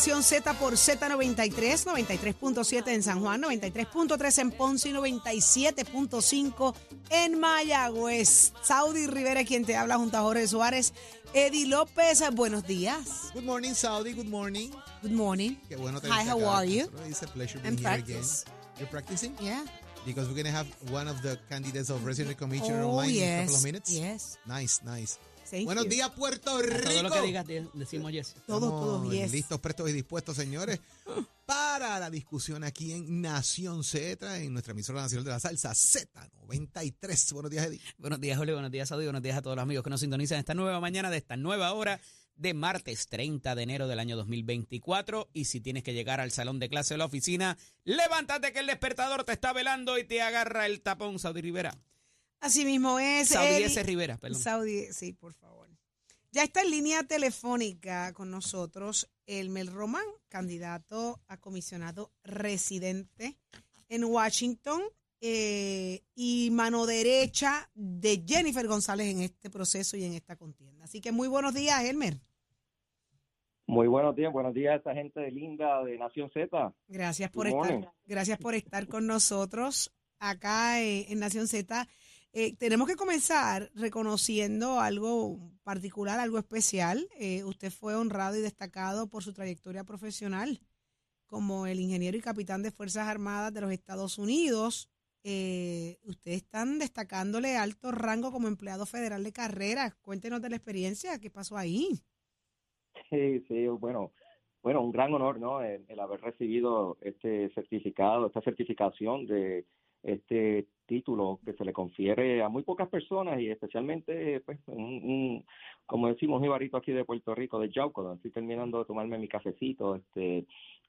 Nación Z por Z93, 93.7 en San Juan, 93.3 en Ponce y 97.5 en Mayagüez. Saudi Rivera quien te habla junto a Jorge Suárez. Eddie López, buenos días. Good morning, Saudi. Good morning. Good morning. Qué bueno Hi, how are you? It's a pleasure And being here practice. again. You're practicing? Yeah. Because we're going to have one of the candidates of resident commissioner Oh, online in a couple of minutes. Yes. Nice, nice. Thank Buenos you. días, Puerto Rico. Todo lo que digas de- decimos yes. Todos, Estamos todos, yes. listos, prestos y dispuestos, señores, para la discusión aquí en Nación Z, en nuestra emisora nacional de la salsa Z93. Buenos días, Eddie. Buenos días, Julio. Buenos días, Saudi. Buenos días a todos los amigos que nos sintonizan esta nueva mañana de esta nueva hora de martes 30 de enero del año 2024. Y si tienes que llegar al salón de clase de la oficina, levántate que el despertador te está velando y te agarra el tapón, Saudi Rivera. Así mismo es. Saudi. S. Rivera, perdón. Saudi, sí, por favor. Ya está en línea telefónica con nosotros Elmer Román, candidato a comisionado residente en Washington eh, y mano derecha de Jennifer González en este proceso y en esta contienda. Así que muy buenos días, Elmer. Muy buenos días, buenos días a esta gente de linda de Nación Z. Gracias por estar, gracias por estar con nosotros acá eh, en Nación Z. Eh, tenemos que comenzar reconociendo algo particular, algo especial. Eh, usted fue honrado y destacado por su trayectoria profesional como el ingeniero y capitán de Fuerzas Armadas de los Estados Unidos. Eh, ustedes están destacándole alto rango como empleado federal de carrera. Cuéntenos de la experiencia, ¿qué pasó ahí? Sí, sí, bueno, bueno, un gran honor, ¿no? El, el haber recibido este certificado, esta certificación de este título que se le confiere a muy pocas personas y especialmente, pues, un, un- como decimos, jibarito aquí de Puerto Rico, de Yauco, estoy terminando de tomarme mi cafecito, este,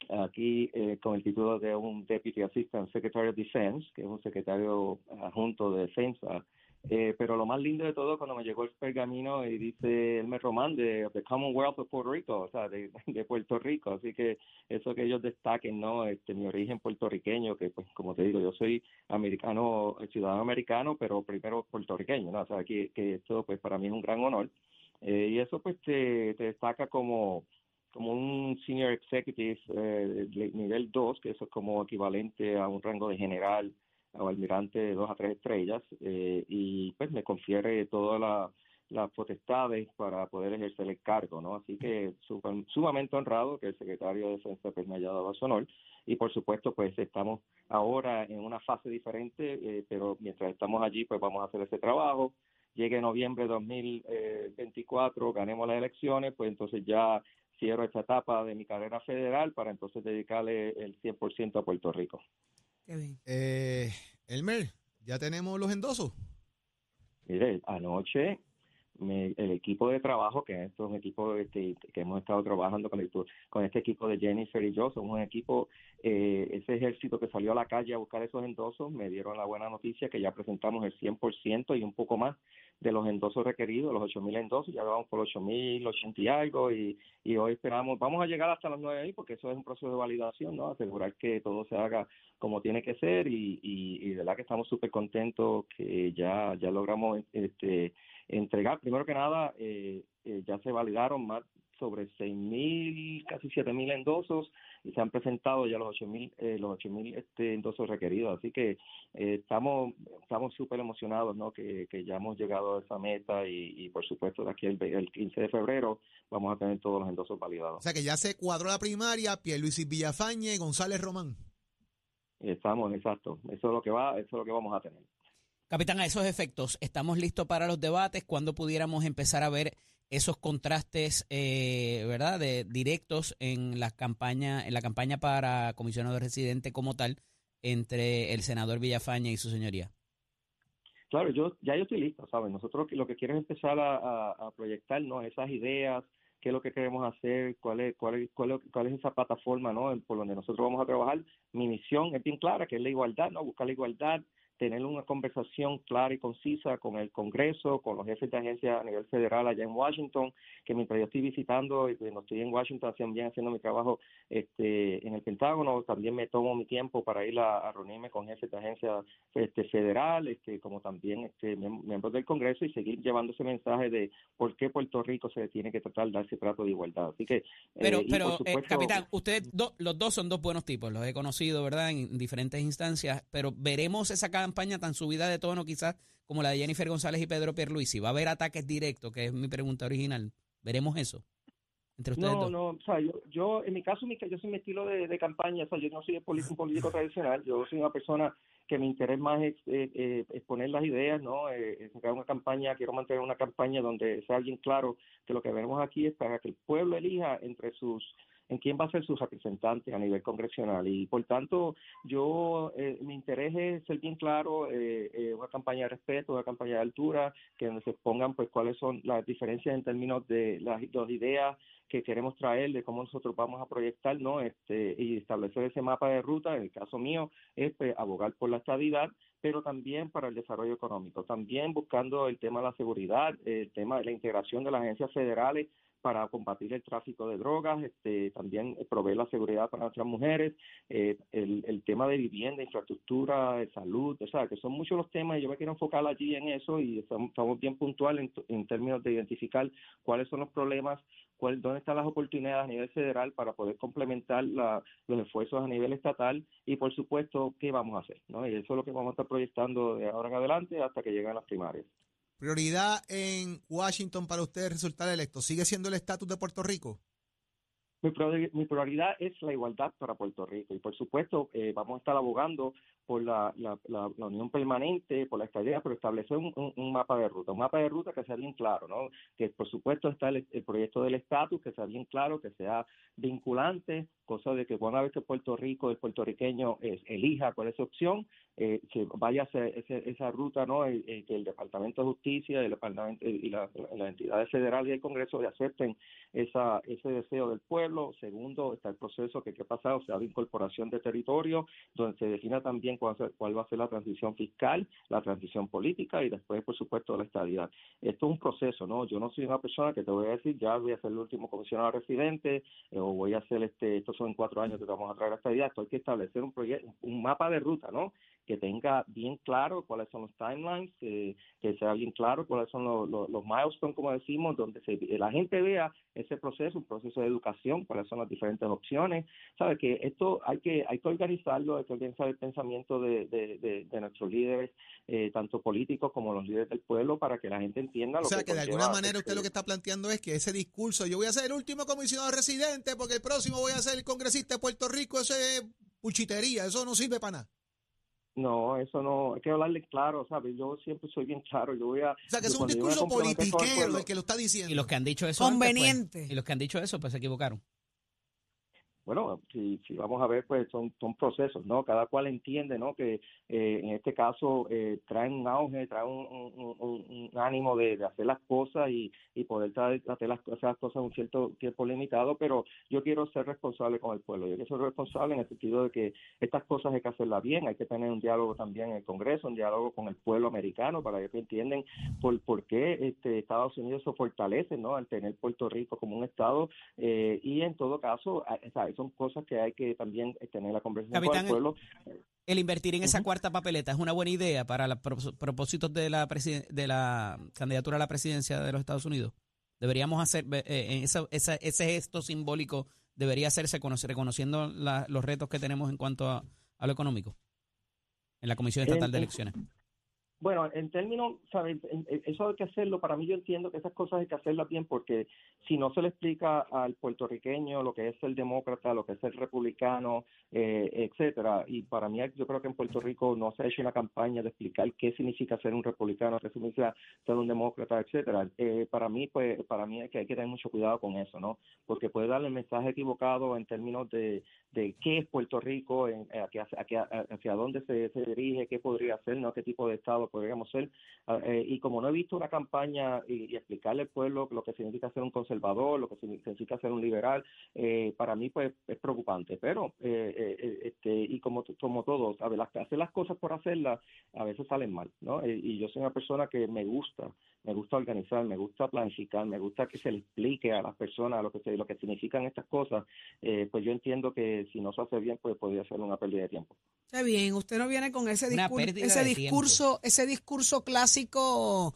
aquí eh, con el título de un Deputy Assistant Secretary of Defense, que es un secretario adjunto de defensa Eh, pero lo más lindo de todo cuando me llegó el pergamino y dice Elmer Román de the Commonwealth of Puerto Rico, o sea, de, de Puerto Rico. Así que eso que ellos destaquen, ¿no? Este, mi origen puertorriqueño, que pues como te digo, yo soy americano, ciudadano americano, pero primero puertorriqueño, ¿no? O sea, que, que esto pues para mí es un gran honor. Eh, y eso pues te, te destaca como como un senior executive eh, nivel 2, que eso es como equivalente a un rango de general o almirante de dos a tres estrellas, eh, y pues me confiere todas la- las potestades para poder ejercer el cargo, ¿no? Así que sumamente honrado que el secretario de Defensa pues, me haya dado su honor, y por supuesto pues estamos ahora en una fase diferente, eh, pero mientras estamos allí pues vamos a hacer ese trabajo, llegue noviembre de 2024, ganemos las elecciones, pues entonces ya cierro esta etapa de mi carrera federal para entonces dedicarle el 100% a Puerto Rico. Qué bien. Eh, Elmer, ya tenemos los endosos. Mire, anoche me- el equipo de trabajo, que esto es un equipo este, que hemos estado trabajando con, el- con este equipo de Jennifer y yo, somos un equipo, eh, ese ejército que salió a la calle a buscar esos endosos, me dieron la buena noticia que ya presentamos el 100% y un poco más de los endosos requeridos, los 8.000 endosos, ya vamos por 8.000, 80 y algo, y, y hoy esperamos, vamos a llegar hasta las 9 porque eso es un proceso de validación, ¿no? Asegurar que todo se haga como tiene que ser y, y, y de verdad que estamos súper contentos que ya, ya logramos este, entregar. Primero que nada, eh, eh, ya se validaron más sobre 6.000, casi 7.000 endosos y se han presentado ya los 8.000 eh, los 8.000 este, endosos requeridos. Así que eh, estamos estamos súper emocionados ¿no? que, que ya hemos llegado a esa meta y, y por supuesto de aquí el, el 15 de febrero vamos a tener todos los endosos O validados. sea que ya se cuadró la primaria, Pierluisi Villafañe y González Román. Estamos, exacto. Eso es lo que va, eso es lo que vamos a tener. Capitán, a esos efectos, ¿estamos listos para los debates? ¿Cuándo pudiéramos empezar a ver esos contrastes, eh, verdad, de directos en la campaña, en la campaña para comisionado residente como tal, entre el senador Villafaña y su señoría? Claro, yo ya yo estoy listo, ¿sabes? Nosotros lo que quiero es empezar a, a, a proyectarnos esas ideas, qué es lo que queremos hacer, cuál es, cuál es, cuál es, cuál es esa plataforma, ¿no? Por donde nosotros vamos a trabajar. Mi misión es bien clara, que es la igualdad, ¿no? Buscar la igualdad, tener una conversación clara y concisa con el Congreso, con los jefes de agencia a nivel federal allá en Washington, que mientras yo estoy visitando y cuando estoy en Washington también haciendo mi trabajo este, en el Pentágono, también me tomo mi tiempo para ir a, a reunirme con jefes de agencia este, federal, este, como también este, miembros del Congreso y seguir llevando ese mensaje de por qué Puerto Rico se tiene que tratar de dar ese trato de igualdad. Así que, pero, eh, pero eh, supuesto- capitán, ustedes do- los dos son dos buenos tipos, los he conocido, ¿verdad? En diferentes instancias, pero veremos esa campaña tan subida de tono quizás como la de Jennifer González y Pedro Pierluisi. ¿Va a haber ataques directos, que es mi pregunta original? ¿Veremos eso entre ustedes No, dos? no, o sea, yo, yo en mi caso, mi, yo soy mi estilo de, de campaña, o sea, yo no soy un político tradicional, yo soy una persona que mi interés más es eh, eh, exponer las ideas, ¿no? Eh, sacar una campaña, quiero mantener una campaña donde sea bien claro que lo que vemos aquí es para que el pueblo elija entre sus en quién va a ser sus representantes a nivel congresional. Y por tanto yo eh, mi interés es ser bien claro eh, eh, una campaña de respeto una campaña de altura que donde se expongan pues cuáles son las diferencias en términos de las, las ideas que queremos traer de cómo nosotros vamos a proyectar no este y establecer ese mapa de ruta en el caso mío es pues, abogar por la estabilidad pero también para el desarrollo económico. También buscando el tema de la seguridad el tema de la integración de las agencias federales para combatir el tráfico de drogas, este, también proveer la seguridad para nuestras mujeres, eh, el, tema de vivienda, infraestructura, de salud, o sea, que son muchos los temas y yo me quiero enfocar allí en eso y estamos, bien puntuales en, en términos de identificar cuáles son los problemas, cuál, dónde están las oportunidades a nivel federal para poder complementar la, los esfuerzos a nivel estatal y, por supuesto, qué vamos a hacer, ¿no? Y eso es lo que vamos a estar proyectando de ahora en adelante hasta que lleguen las primarias. Prioridad en Washington para usted resultar electo. ¿Sigue siendo el estatus de Puerto Rico? Mi, priori- mi prioridad es la igualdad para Puerto Rico y por supuesto eh, vamos a estar abogando por la, la, la, unión permanente, por la estabilidad, pero establecer un, un- mapa de ruta, un mapa de ruta que sea bien claro, ¿no? Que por supuesto está el, proyecto del estatus, que sea bien claro, que sea vinculante, cosa de que una vez que Puerto Rico, el puertorriqueño eh, elija cuál es su opción, eh, que vaya ese, ese- esa ruta, ¿no? Eh, eh, que el Departamento de Justicia y, el Departamento, y la- las entidades federales y el Congreso acepten esa, ese deseo del pueblo. Segundo, está el proceso que, que ha pasado, o sea, de incorporación de territorio, donde se defina también cuál, cuál va a ser la transición fiscal, la transición política y después, por supuesto, la estabilidad. Esto es un proceso, ¿no? Yo no soy una persona que te voy a decir, ya voy a ser el último comisionado residente eh, o voy a hacer, este, estos son cuatro años que vamos a traer la estabilidad. Esto hay que establecer un proyecto, un mapa de ruta, ¿no? Que tenga bien claro cuáles son los timelines, que, que sea bien claro cuáles son los, los, los milestones, como decimos, donde se, la gente vea ese proceso, un proceso de educación, cuáles son las diferentes opciones. Sabe que esto hay que hay que organizarlo, hay que organizar el pensamiento de, de, de, de nuestros líderes, eh, tanto políticos como los líderes del pueblo, para que la gente entienda lo O sea que que de alguna manera usted lo que está planteando es que ese discurso, yo voy a ser el último comisionado residente porque el próximo voy a ser el congresista de Puerto Rico, eso es puchitería, eso no sirve para nada. No, eso no, hay que hablarle claro, ¿sabes? Yo siempre soy bien claro, yo voy a... O sea que es un discurso politiquero el que lo está diciendo. Y los que han dicho eso antes, pues, Conveniente. y los que han dicho eso, pues se equivocaron. Bueno, si, si vamos a ver, pues son, son procesos, ¿no? Cada cual entiende, ¿no? Que eh, en este caso eh, traen un auge, traen un, ánimo de, hacer las cosas y, y poder traer- hacer las, hacer las cosas un cierto tiempo limitado, pero yo quiero ser responsable con el pueblo. Yo quiero ser responsable en el sentido de que estas cosas hay que hacerlas bien, hay que tener un diálogo también en el Congreso, un diálogo con el pueblo americano para que entiendan por, por qué este, Estados Unidos se fortalece, ¿no? Al tener Puerto Rico como un Estado eh, y en todo caso, son cosas que hay que también eh, tener la conversación Capitán, con el pueblo. El invertir en esa cuarta papeleta es una buena idea para los propós- propósitos de la, de la candidatura a la presidencia de los Estados Unidos. Deberíamos hacer, eh, eh, esa- esa- ese gesto simbólico debería hacerse reconociendo la- los retos que tenemos en cuanto a, a lo económico en la Comisión Estatal de en- Elecciones. Bueno, en términos, ¿sabes? Eso hay que hacerlo. Para mí, yo entiendo que esas cosas hay que hacerlas bien porque si no se le explica al puertorriqueño lo que es ser demócrata, lo que es ser republicano, eh, etcétera, y para mí, yo creo que en Puerto Rico no se ha hecho una campaña de explicar qué significa ser un republicano, qué significa ser un demócrata, etcétera. Eh, para mí, pues, para mí es que hay que tener mucho cuidado con eso, ¿no? Porque puede darle el mensaje equivocado en términos de, de qué es Puerto Rico, en, hacia, hacia dónde se, se dirige, qué podría ser, ¿no? Qué tipo de Estado podríamos ser. Ah, eh, y como no he visto una campaña y, explicarle al pueblo lo que significa ser un conservador, lo que significa ser un liberal, eh, para mí pues es preocupante. Pero, este, y como, como todos, a ver, las, hacer las cosas por hacerlas a veces salen mal, ¿no? y yo soy una persona que me gusta, me gusta organizar, me gusta planificar, me gusta que se le explique a las personas lo que, lo que significan estas cosas, pues yo entiendo que si no se hace bien, pues podría ser una pérdida de tiempo. Está bien, usted no viene con ese, ese discurso, ese discurso clásico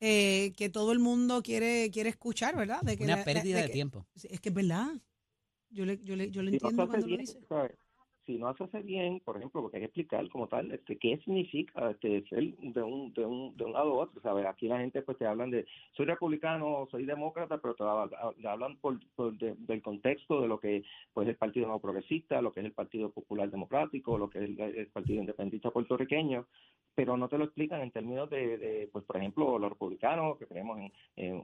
eh, que todo el mundo quiere quiere escuchar, ¿verdad? De que una pérdida de, tiempo. Es que es verdad. Yo le, yo le, yo le entiendo cuando lo dice si no se hace bien, por ejemplo, porque hay que explicar como tal este, qué significa este, ser de un, de, un, de un lado a otro. ¿sabes? Aquí la gente pues te hablan de, soy republicano, soy demócrata, pero te, hablan por, del contexto de lo que pues el Partido No Progresista, lo que es el Partido Popular Democrático, lo que es el, Partido Independentista Puertorriqueño, pero no te lo explican en términos de, pues por ejemplo, los republicanos, que creemos en,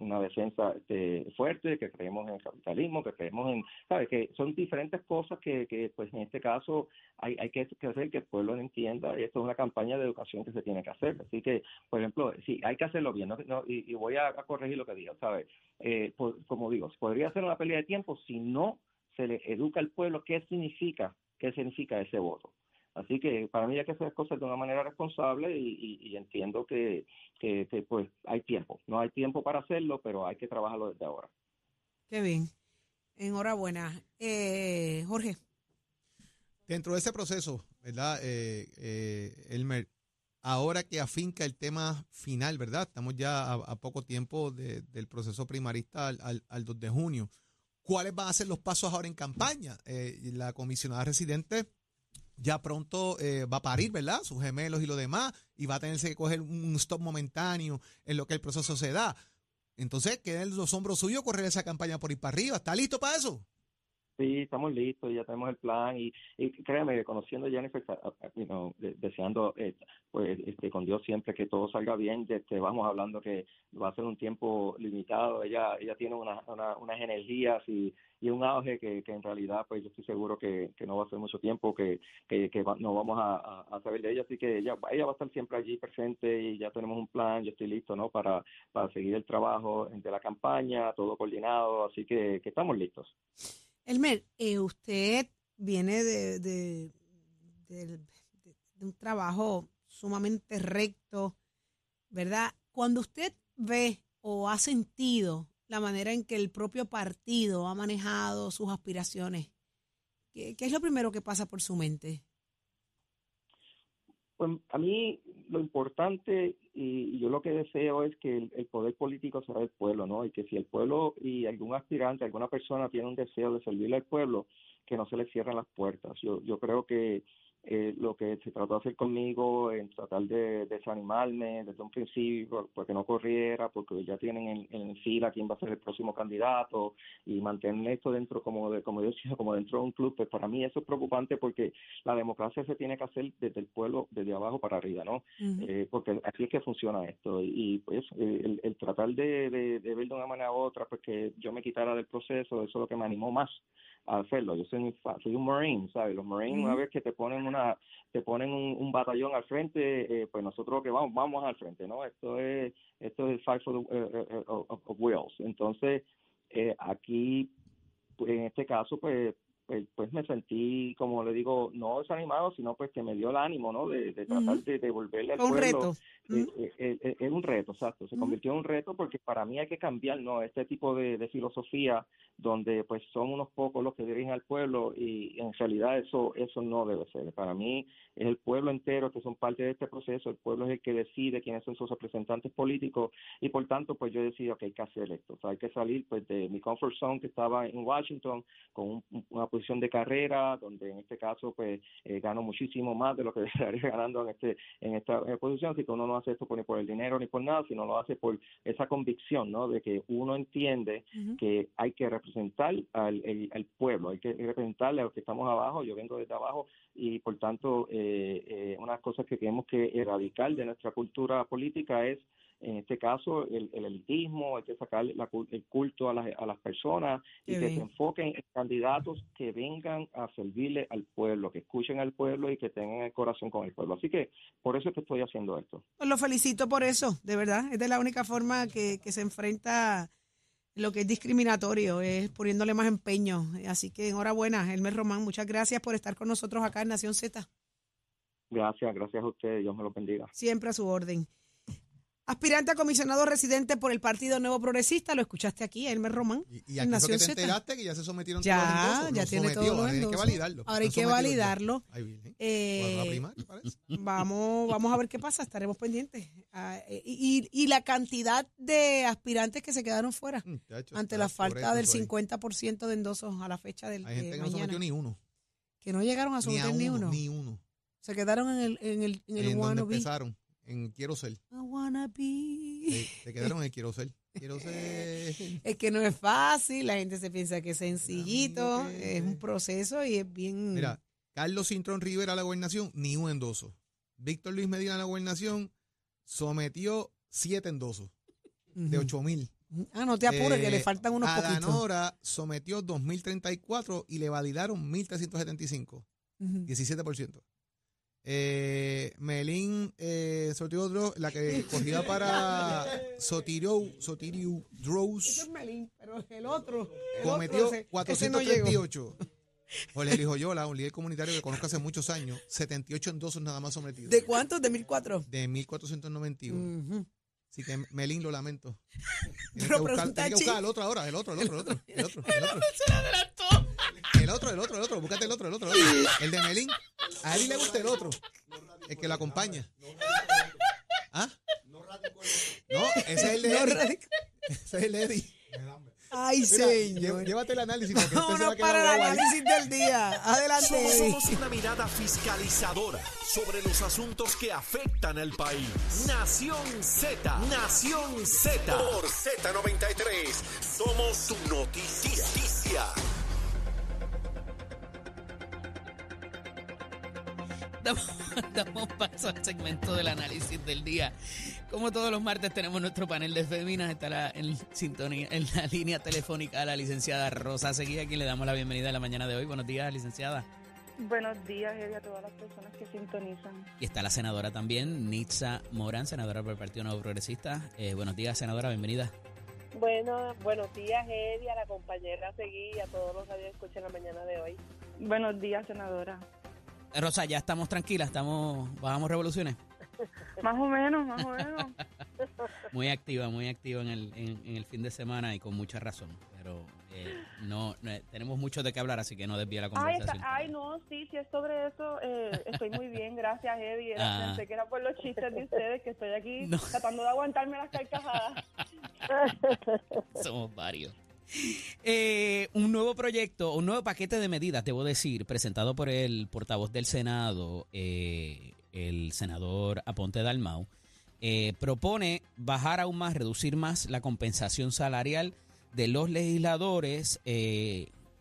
una, defensa este, fuerte, que creemos en el capitalismo, que creemos en, ¿sabes? Que son diferentes cosas que, que pues, pues en este caso hay, hay que hacer que el pueblo entienda y esto es una campaña de educación que se tiene que hacer. Así que, por ejemplo, sí, hay que hacerlo bien no, y, voy a, corregir lo que digo, ¿sabes? Eh, como digo, podría ser una pérdida de tiempo si no se le educa al pueblo qué significa, qué significa ese voto. Así que para mí hay que hacer las cosas de una manera responsable y, entiendo que, que, pues hay tiempo. No hay tiempo para hacerlo, pero hay que trabajarlo desde ahora. Qué bien. Enhorabuena. Eh, Jorge. Dentro de ese proceso, ¿verdad, eh, eh, Elmer? Ahora que afinca el tema final, ¿verdad? Estamos ya a, poco tiempo del proceso primarista al, al, 2 de junio. ¿Cuáles van a ser los pasos ahora en campaña? Eh, la comisionada residente ya pronto eh, va a parir, ¿verdad? Sus gemelos y lo demás, y va a tenerse que coger un stop momentáneo en lo que el proceso se da. Entonces, queda en los hombros suyos correr esa campaña por ir para arriba. ¿Está listo para eso? Sí, estamos listos, ya tenemos el plan y, y créeme, conociendo a Jennifer, you deseando eh, pues este, con Dios siempre que todo salga bien, este, vamos hablando que va a ser un tiempo limitado, ella ella tiene una, unas energías y, y un auge que, que en realidad pues yo estoy seguro que, que no va a ser mucho tiempo que, que, no vamos a, a, saber de ella, así que ella, ella va a estar siempre allí presente y ya tenemos un plan, yo estoy listo ¿no? para, para seguir el trabajo de la campaña, todo coordinado, así que, que estamos listos. Elmer, eh, usted viene de, un trabajo sumamente recto, ¿verdad? Cuando usted ve o ha sentido la manera en que el propio partido ha manejado sus aspiraciones, ¿qué, qué es lo primero que pasa por su mente? A mí lo importante y, yo lo que deseo es que el, poder político sea del pueblo, ¿no? Y que si el pueblo y algún aspirante, alguna persona tiene un deseo de servirle al pueblo, que no se le cierren las puertas. Yo, yo creo que eh, lo que se trató de hacer conmigo, en tratar de, desanimarme desde un principio, porque no corriera, porque ya tienen en, fila quién va a ser el próximo candidato y mantener esto dentro, como de, como yo decía, como dentro de un club, pues para mí eso es preocupante porque la democracia se tiene que hacer desde el pueblo, desde abajo para arriba, ¿no? Eh, porque así es que funciona esto y, pues el, el tratar de, de, de, ver de una manera u otra, pues que yo me quitara del proceso, eso es lo que me animó más a hacerlo. Yo soy, soy un Marine, ¿sabes? Los Marines, una vez que te ponen una te ponen un, batallón al frente, eh, pues nosotros que vamos vamos al frente, ¿no? Esto es esto es el fight for the, uh, of. Entonces, eh, aquí, pues, en este caso, pues pues, pues, me sentí, como le digo, no desanimado, sino pues que me dio el ánimo, ¿no? De, tratar de devolverle al un pueblo. Reto. Eh, eh, es un reto, exacto. Se convirtió en un reto porque para mí hay que cambiar, ¿no? Este tipo de, filosofía donde pues son unos pocos los que dirigen al pueblo y en realidad eso eso no debe ser. Para mí es el pueblo entero que son parte de este proceso, el pueblo es el que decide quiénes son sus representantes políticos y por tanto pues yo decido que hay que hacer esto. O sea, hay que salir pues de mi comfort zone que estaba en Washington con una posición de carrera donde en este caso pues gano muchísimo más de lo que estaría ganando en este en esta posición, así que uno no hace esto ni por el dinero ni por nada, sino lo hace por esa convicción, ¿no? De que uno entiende que hay que representar al, al pueblo, hay que representarle a los que estamos abajo, yo vengo desde abajo y por tanto eh, eh, una de las cosas que tenemos que erradicar de nuestra cultura política es en este caso el, el elitismo, hay que sacar la el culto a las, a las personas y Qué que bien. se enfoquen en candidatos que vengan a servirle al pueblo, que escuchen al pueblo y que tengan el corazón con el pueblo. Así que por eso es que estoy haciendo esto. Pues lo felicito por eso, de verdad. Es de la única forma que, que se enfrenta lo que es discriminatorio, es poniéndole más empeño. Así que enhorabuena, Elmer Román. Muchas gracias por estar con nosotros acá en Nación Z. Gracias, gracias a ustedes, Dios me los bendiga. Siempre a su orden. Aspirante a comisionado residente por el Partido Nuevo Progresista, lo escuchaste aquí, Elmer Román. Y, y aquí que Nación te enteraste que ya se sometieron Ya, todos los ya Los tiene todos los ahora hay que validarlo. Ahora hay que ya. validarlo. Eh, primaria, parece. Vamos, vamos a ver qué pasa, estaremos pendientes. Ah, eh, y, y la cantidad de aspirantes que se quedaron fuera Muchacho, ante la falta pobreza del eso ahí. 50% de endosos a la fecha del Hay gente de que no mañana. sometió ni uno. que no llegaron a Ni a someter ni, uno, ni uno. Se quedaron en el, en el, en el En donde empezaron. En Quiero Ser. I wanna be. Sí, se quedaron en Quiero Ser. Quiero Ser. Es que no es fácil, la gente se piensa que es sencillito, que- es un proceso y es bien... Mira, Carlos Cintrón Rivera a la gobernación, ni un endoso. Víctor Luis Medina a la gobernación sometió siete endosos de ocho mil. Ah, no te apures, que Eh, le faltan unos poquitos. Adanora sometió 2.034 y le validaron 1.375, Ujú. 17%. Eh, Melín eh, sortió otro, la que corría para Sotirio, Sotirio Ese es Drows, Melín, pero el otro, el cometió otro, ese- ese no llegó. 438. Jorge Luis Joyola, un líder comunitario que conozco hace muchos años, 78 endosos nada más sometidos. ¿De cuántos? ¿De 1004? de 1491. Ujú. Así que Melín lo lamento. Tienes Pero que buscar, que buscar al otro ahora, el otro, el otro, el otro, el otro, el otro. El otro, el otro, el otro, búscate el otro, el otro, el otro. El de Melín. A él le gusta el otro. El que lo acompaña. ¿Ah? No, ese es el de Eddie. Ese es el de Eddie. Ay, Mira, señor. llévate el análisis porque este se va Vámonos a quedar para el ahí. análisis del día. Adelante. Somos una mirada fiscalizadora sobre los asuntos que afectan al país. Nación Z, Nación Z. Por Z93, somos su noticia. Damos, damos paso al segmento del análisis del día. Como todos los martes tenemos nuestro panel de féminas. Está la- en, sintonía, en la línea telefónica la licenciada Rosa Seguía, a quien le damos la bienvenida en la mañana de hoy. Buenos días, licenciada. Buenos días, Eddie, a todas las personas que sintonizan. Y está la senadora también, Nitza Morán, senadora por el Partido Nuevo Progresista. Eh, buenos días, senadora, bienvenida. Bueno, buenos días, Eddie, a la compañera Seguí y a todos los que escuchan la mañana de hoy. Buenos días, senadora. Rosa, ya estamos tranquilas, estamos, bajamos revoluciones. Más o menos, más o menos. Muy activa, muy activa en el, en, en el fin de semana y con mucha razón. Pero eh, no, no, tenemos mucho de qué hablar, así que no desvíe la conversación. ay, no, sí, sí, es sobre eso. eh, estoy muy bien, gracias, Eddie. Ah. Pensé que era por los chistes de ustedes, que estoy aquí No. tratando de aguantarme las carcajadas. Somos varios. Eh, un nuevo proyecto, un nuevo paquete de medidas, debo decir, presentado por el portavoz del Senado, eh, el senador Aponte Dalmau, eh, propone bajar aún más, reducir más la compensación salarial de los legisladores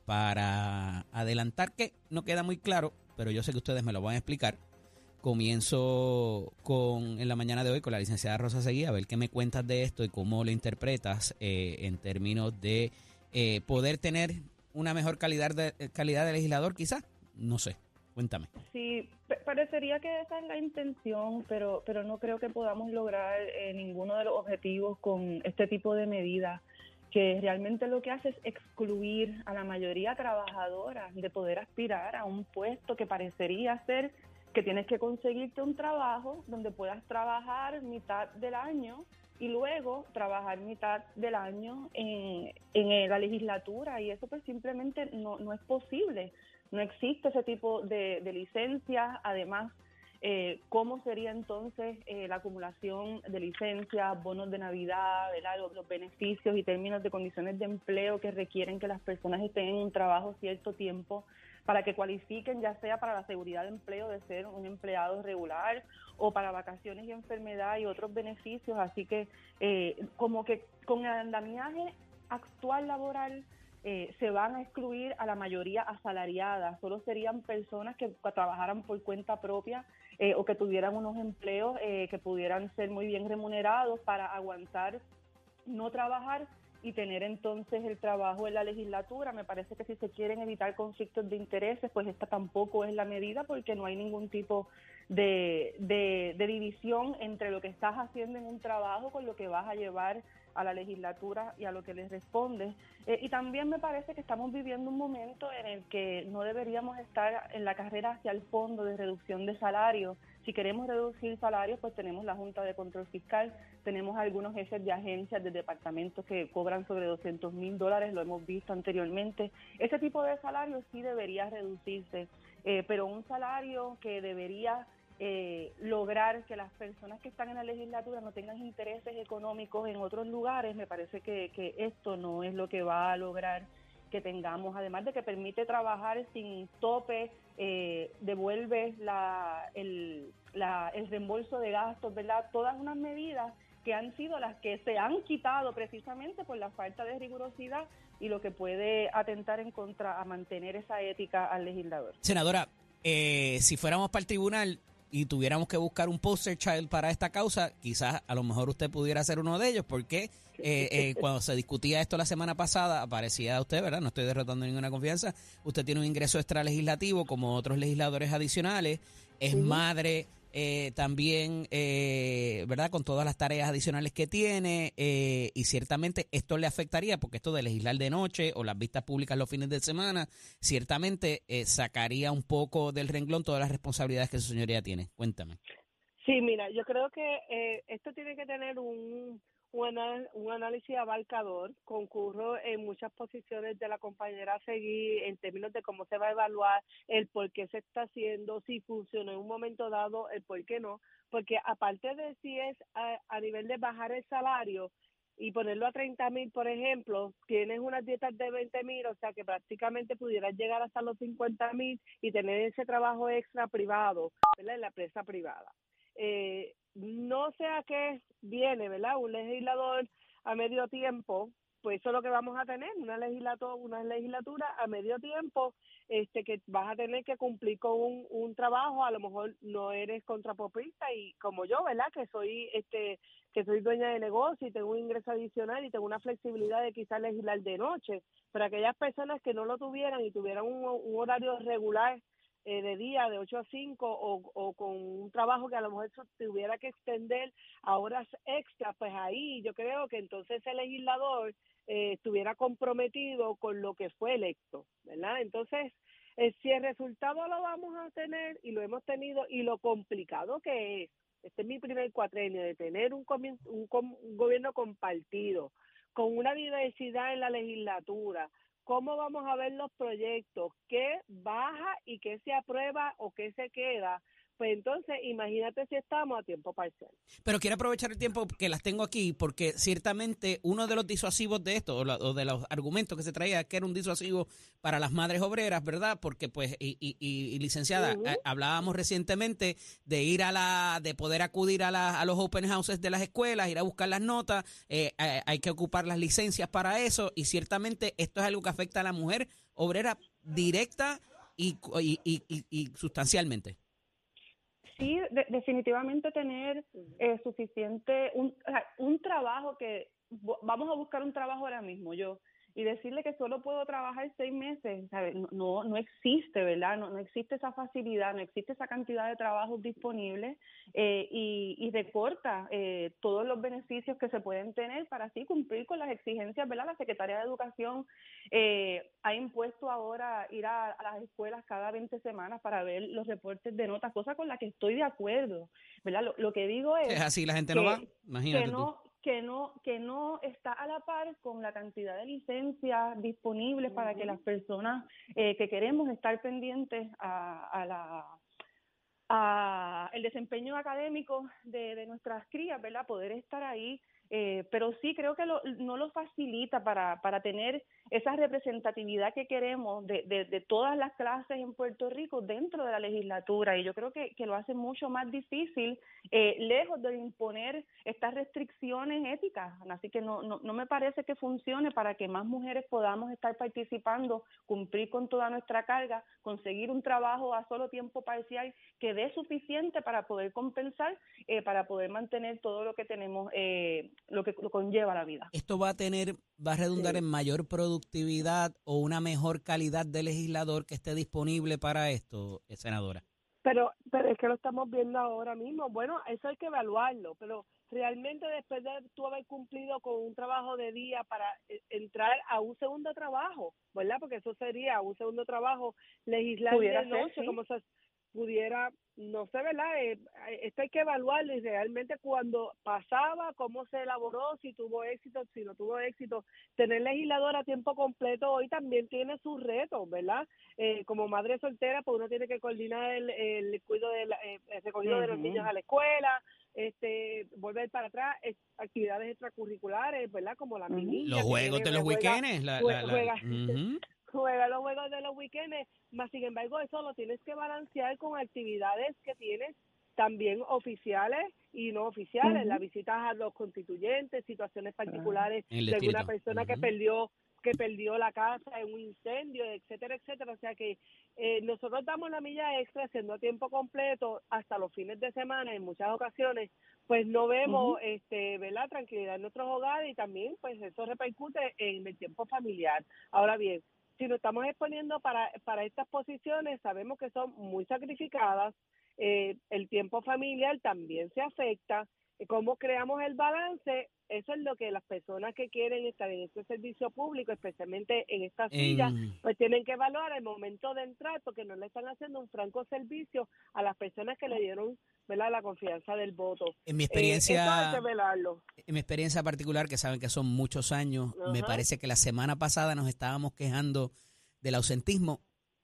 para adelantar que no queda muy claro, pero yo sé que ustedes me lo van a explicar. Comienzo con en la mañana de hoy con la licenciada Rosa Seguí, a ver qué me cuentas de esto y cómo lo interpretas eh, en términos de eh, poder tener una mejor calidad de calidad de legislador, quizás. No sé, cuéntame. Sí, pa- parecería que esa es la intención, pero, pero no creo que podamos lograr eh, ninguno de los objetivos con este tipo de medidas, que realmente lo que hace es excluir a la mayoría trabajadora de poder aspirar a un puesto que parecería ser que tienes que conseguirte un trabajo donde puedas trabajar mitad del año y luego trabajar mitad del año en, en la legislatura y eso pues simplemente no, no es posible no existe ese tipo de, de licencias. Además, eh, ¿cómo sería entonces eh, la acumulación de licencias, bonos de Navidad. Los, los beneficios y términos de condiciones de empleo que requieren que las personas estén en un trabajo cierto tiempo para que cualifiquen, ya sea para la seguridad de empleo de ser un empleado regular o para vacaciones y enfermedad y otros beneficios? Así que, eh, como que con el andamiaje actual laboral, eh, se van a excluir a la mayoría asalariada, solo serían personas que trabajaran por cuenta propia eh, o que tuvieran unos empleos eh, que pudieran ser muy bien remunerados para aguantar no trabajar y tener entonces el trabajo en la legislatura. Me parece que si se quieren evitar conflictos de intereses, pues esta tampoco es la medida porque no hay ningún tipo de, de, de división entre lo que estás haciendo en un trabajo con lo que vas a llevar a la legislatura y a lo que les responde. Eh, y también me parece que estamos viviendo un momento en el que no deberíamos estar en la carrera hacia el fondo de reducción de salarios. Si queremos reducir salarios, pues tenemos la Junta de Control Fiscal, tenemos algunos jefes de agencias, de departamentos que cobran sobre 200 mil dólares, lo hemos visto anteriormente. Ese tipo de salario sí debería reducirse, eh, pero un salario que debería eh, lograr que las personas que están en la legislatura no tengan intereses económicos en otros lugares, me parece que, que esto no es lo que va a lograr que tengamos, además de que permite trabajar sin tope, eh, devuelve la, el, la, el reembolso de gastos, ¿verdad? Todas unas medidas que han sido las que se han quitado precisamente por la falta de rigurosidad y lo que puede atentar en contra a mantener esa ética al legislador. Senadora, eh, si fuéramos para el tribunal y tuviéramos que buscar un poster child para esta causa, quizás a lo mejor usted pudiera ser uno de ellos, porque eh, eh, cuando se discutía esto la semana pasada, aparecía usted, ¿verdad? No estoy derrotando ninguna confianza. Usted tiene un ingreso extra legislativo como otros legisladores adicionales, es madre eh, también, eh, ¿verdad? Con todas las tareas adicionales que tiene eh, y ciertamente esto le afectaría porque esto de legislar de noche o las vistas públicas los fines de semana, ciertamente eh, sacaría un poco del renglón todas las responsabilidades que su señoría tiene. Cuéntame. Sí, mira, yo creo que eh, esto tiene que tener un, un, un análisis abarcador. Concurro en muchas posiciones de la compañera a seguir en términos de cómo se va a evaluar, el por qué se está haciendo, si funcionó en un momento dado, el por qué no. Porque aparte de si es a, a nivel de bajar el salario y ponerlo a 30 mil, por ejemplo, tienes unas dietas de 20 mil, o sea que prácticamente pudieras llegar hasta los 50 mil y tener ese trabajo extra privado, ¿verdad? En la empresa privada eh, no sé a qué viene, ¿verdad? Un legislador a medio tiempo, pues eso es lo que vamos a tener, una legislatura, una legislatura a medio tiempo, este que vas a tener que cumplir con un, un trabajo, a lo mejor no eres contrapopista y como yo, ¿verdad? Que soy este que soy dueña de negocio y tengo un ingreso adicional y tengo una flexibilidad de quizás legislar de noche, pero aquellas personas que no lo tuvieran y tuvieran un, un horario regular eh, de día de 8 a 5 o, o con un trabajo que a lo mejor tuviera que extender a horas extra, pues ahí yo creo que entonces el legislador eh, estuviera comprometido con lo que fue electo, ¿verdad? Entonces, eh, si el resultado lo vamos a tener y lo hemos tenido y lo complicado que es, este es mi primer cuatrenio de tener un, un, un gobierno compartido, con una diversidad en la legislatura, cómo vamos a ver los proyectos, qué baja y qué se aprueba o qué se queda, pues entonces imagínate si estamos a tiempo parcial. Pero quiero aprovechar el tiempo que las tengo aquí porque ciertamente uno de los disuasivos de esto o, la- o de los argumentos que se traía que era un disuasivo para las madres obreras, ¿verdad? Porque pues y, y- licenciada, eh, hablábamos recientemente de ir a la de poder acudir a, la- a los open houses de las escuelas, ir a buscar las notas, eh, eh, hay que ocupar las licencias para eso y ciertamente esto es algo que afecta a la mujer obrera directa y- y sustancialmente. Sí, de- definitivamente tener eh, suficiente, un, un trabajo que, vamos a buscar un trabajo ahora mismo yo, y decirle que solo puedo trabajar seis meses, ¿sabe? No, no, no existe, ¿verdad? No, no existe esa facilidad, no existe esa cantidad de trabajos disponibles eh, y, y recorta eh, todos los beneficios que se pueden tener para así cumplir con las exigencias, ¿verdad? La Secretaría de Educación eh, ha impuesto ahora ir a, a las escuelas cada 20 semanas para ver los reportes de notas, cosa con la que estoy de acuerdo, ¿verdad? Lo, lo que digo es Es así, la gente no va, imagínate que tú. Que no que no está a la par con la cantidad de licencias disponibles para que las personas eh, que queremos estar pendientes a, a la a el desempeño académico de, de nuestras crías, ¿verdad? Poder estar ahí eh, pero sí creo que lo, no lo facilita para, para tener esa representatividad que queremos de, de, de, todas las clases en Puerto Rico dentro de la legislatura. Y yo creo que, que lo hace mucho más difícil eh, lejos de imponer estas restricciones éticas. Así que no, no, no me parece que funcione para que más mujeres podamos estar participando cumplir con toda nuestra carga conseguir un trabajo a solo tiempo parcial que dé suficiente para poder compensar eh, para poder mantener todo lo que tenemos eh, lo que lo conlleva la vida. Esto va a tener, va a redundar sí. en mayor productividad o una mejor calidad de legislador que esté disponible para esto, eh, senadora. Pero, pero es que lo estamos viendo ahora mismo. Bueno, eso hay que evaluarlo, pero realmente después de tú haber cumplido con un trabajo de día para eh, entrar a un segundo trabajo, ¿verdad? Porque eso sería un segundo trabajo legislar de noche, ser, sí. como se pudiera, no sé, ¿verdad? Eh, esto hay que evaluarlo y realmente cuando pasaba, cómo se elaboró, si tuvo éxito, si no tuvo éxito. Tener legislador a tiempo completo hoy también tiene sus retos, ¿verdad? Eh, como madre soltera, pues uno tiene que coordinar el, el cuidado del eh, el recogido uh -huh. de los niños a la escuela, este volver para atrás, es, actividades extracurriculares, ¿verdad? Como la uh -huh. Los juegos de los weekends. La, la, la, juega, uh -huh juega los juegos de los weekends, más sin embargo eso lo tienes que balancear con actividades que tienes también oficiales y no oficiales, uh -huh. las visitas a los constituyentes, situaciones particulares uh -huh. de alguna persona uh -huh. que perdió que perdió la casa en un incendio, etcétera, etcétera. O sea que eh, nosotros damos la milla extra haciendo a tiempo completo hasta los fines de semana en muchas ocasiones, pues no vemos, este, ¿verdad? Tranquilidad en nuestros hogares y también pues eso repercute en el tiempo familiar. Ahora bien, si nos estamos exponiendo para, para estas posiciones, sabemos que son muy sacrificadas, eh, el tiempo familiar también se afecta, cómo creamos el balance, eso es lo que las personas que quieren estar en este servicio público, especialmente en esta silla, en... pues tienen que evaluar el momento de entrar porque no le están haciendo un franco servicio a las personas que le dieron ¿verdad? la confianza del voto. En mi experiencia, eh, en mi experiencia particular, que saben que son muchos años, me parece que la semana pasada nos estábamos quejando del ausentismo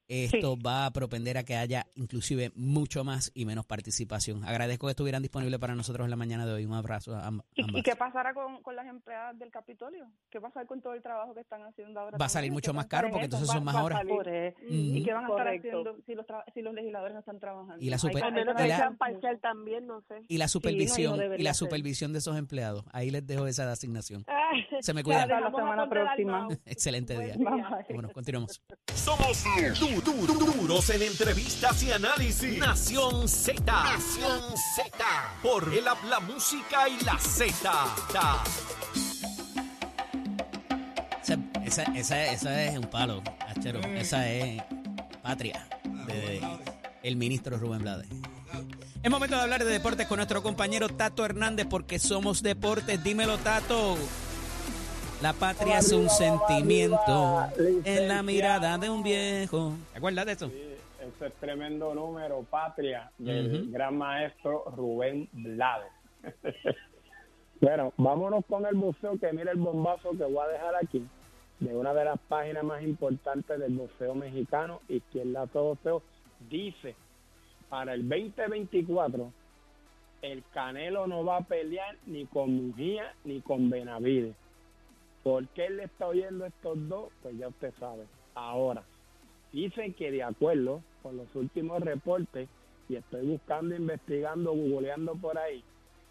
esto sí. va a propender a que haya inclusive mucho más y menos participación. Agradezco que estuvieran disponibles para nosotros en la mañana de hoy. Un abrazo a ambas. ¿Y, ¿Y, qué pasará con, con, las empleadas del Capitolio? ¿Qué va a pasar con todo el trabajo que están haciendo ahora? Va a salir mucho más caro porque entonces son más horas. Uh -huh. ¿Y qué van a estar haciendo si los, si los legisladores no están trabajando? Y la, super, Al menos que sean parcial también, no sé. Y la supervisión, sí, no, y la supervisión de esos empleados. Ahí les dejo esa asignación. Se me cuidan. la semana próxima. Excelente día. Bueno, continuamos. Somos du du duros en entrevistas y análisis. Nación Z. Nación Z. Por el habla música y la Z. Esa, esa, esa, es un palo, Achero. Esa es patria de el ministro Rubén Blades. Es momento de hablar de deportes con nuestro compañero Tato Hernández porque somos deportes. Dímelo, Tato. La patria es un sentimiento en la mirada de un viejo. ¿Te acuerdas de eso? Sí, ese es tremendo número, patria, del uh -huh. gran maestro Rubén Blades. bueno, vámonos con el buceo, que mira el bombazo que voy a dejar aquí, de una de las páginas más importantes del buceo mexicano, Izquierda Boxeo, dice, para el 2024, el Canelo no va a pelear ni con Mujía ni con Benavides ¿Por qué él está oyendo estos dos? Pues ya usted sabe. Ahora, dicen que de acuerdo con los últimos reportes, y estoy buscando, investigando, googleando por ahí,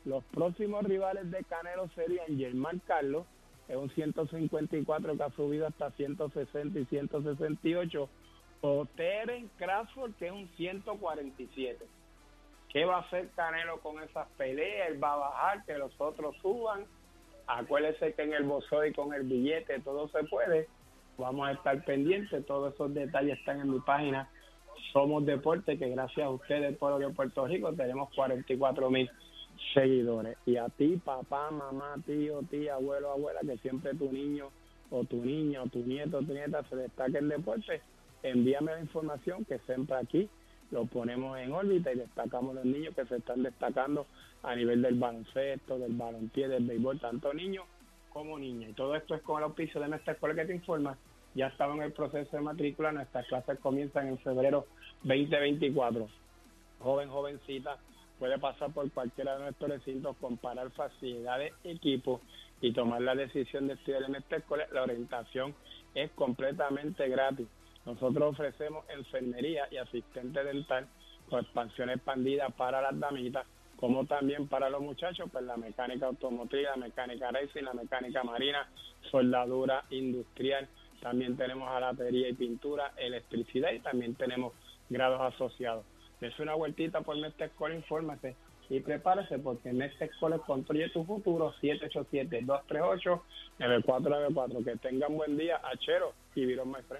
los próximos rivales de Canelo serían Germán Carlos, es un 154 que ha subido hasta 160 y 168, o Teren Crawford, que es un 147. ¿Qué va a hacer Canelo con esas peleas? Él va a bajar, que los otros suban Acuérdese que en el y con el billete todo se puede. Vamos a estar pendientes. Todos esos detalles están en mi página. Somos Deporte, que gracias a ustedes, pueblo de Puerto Rico, tenemos 44 mil seguidores. Y a ti, papá, mamá, tío, tía, abuelo, abuela, que siempre tu niño o tu niña o tu nieto o tu nieta se destaque en deporte, envíame la información que siempre aquí lo ponemos en órbita y destacamos los niños que se están destacando a nivel del baloncesto, del balonpié, del béisbol, tanto niños como niñas. Y todo esto es con el auspicio de nuestra escuela que te informa. Ya estaba en el proceso de matrícula, nuestras clases comienzan en febrero 2024. Joven, jovencita, puede pasar por cualquiera de nuestros recintos, comparar facilidades, equipos y tomar la decisión de estudiar en esta escuela. La orientación es completamente gratis. Nosotros ofrecemos enfermería y asistente dental con expansión expandida para las damitas, como también para los muchachos, pues la mecánica automotriz, la mecánica racing, la mecánica marina, soldadura industrial. También tenemos alatería y pintura, electricidad y también tenemos grados asociados. Es una vueltita por Mestre Escuela, infórmate y prepárese porque Mestre Escuela construye tu futuro 787-238-9494. Que tengan buen día, Achero y Virón Maestre.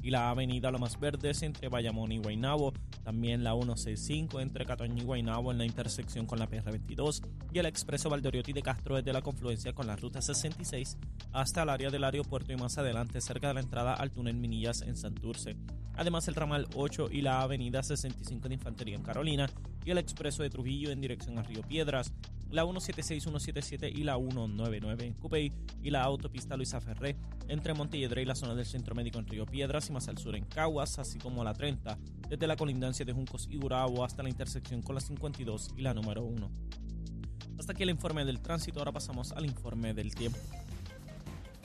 y la avenida Lomas Verdes entre Bayamón y Guaynabo, también la 165 entre Catoño y Guaynabo en la intersección con la PR22, y el expreso Valdoriotti de Castro desde la confluencia con la ruta 66 hasta el área del aeropuerto y más adelante cerca de la entrada al túnel Minillas en Santurce. Además el ramal 8 y la avenida 65 de Infantería en Carolina y el expreso de Trujillo en dirección a Río Piedras, la 176, 177 y la 199 en Cupey y la autopista Luisa Ferré entre Montelledre y la zona del Centro Médico en Río Piedras más al sur en Caguas, así como la 30 desde la colindancia de Juncos y Gurabo hasta la intersección con la 52 y la número 1. Hasta aquí el informe del tránsito, ahora pasamos al informe del tiempo.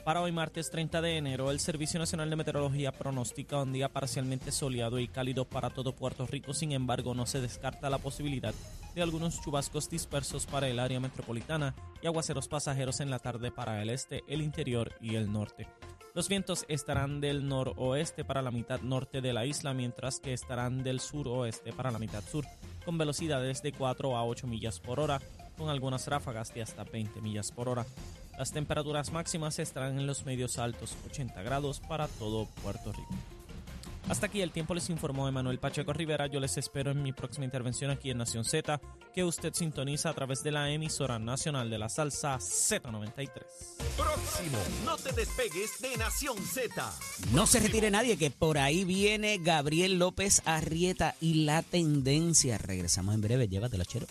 Para hoy martes 30 de enero, el Servicio Nacional de Meteorología pronostica un día parcialmente soleado y cálido para todo Puerto Rico, sin embargo no se descarta la posibilidad de algunos chubascos dispersos para el área metropolitana y aguaceros pasajeros en la tarde para el este, el interior y el norte. Los vientos estarán del noroeste para la mitad norte de la isla, mientras que estarán del suroeste para la mitad sur, con velocidades de 4 a 8 millas por hora, con algunas ráfagas de hasta 20 millas por hora. Las temperaturas máximas estarán en los medios altos 80 grados para todo Puerto Rico. Hasta aquí el tiempo les informó Emanuel Pacheco Rivera. Yo les espero en mi próxima intervención aquí en Nación Z, que usted sintoniza a través de la emisora nacional de la salsa Z93. Próximo, no te despegues de Nación Z. No se retire nadie, que por ahí viene Gabriel López Arrieta y la tendencia. Regresamos en breve, llévatelo, chero.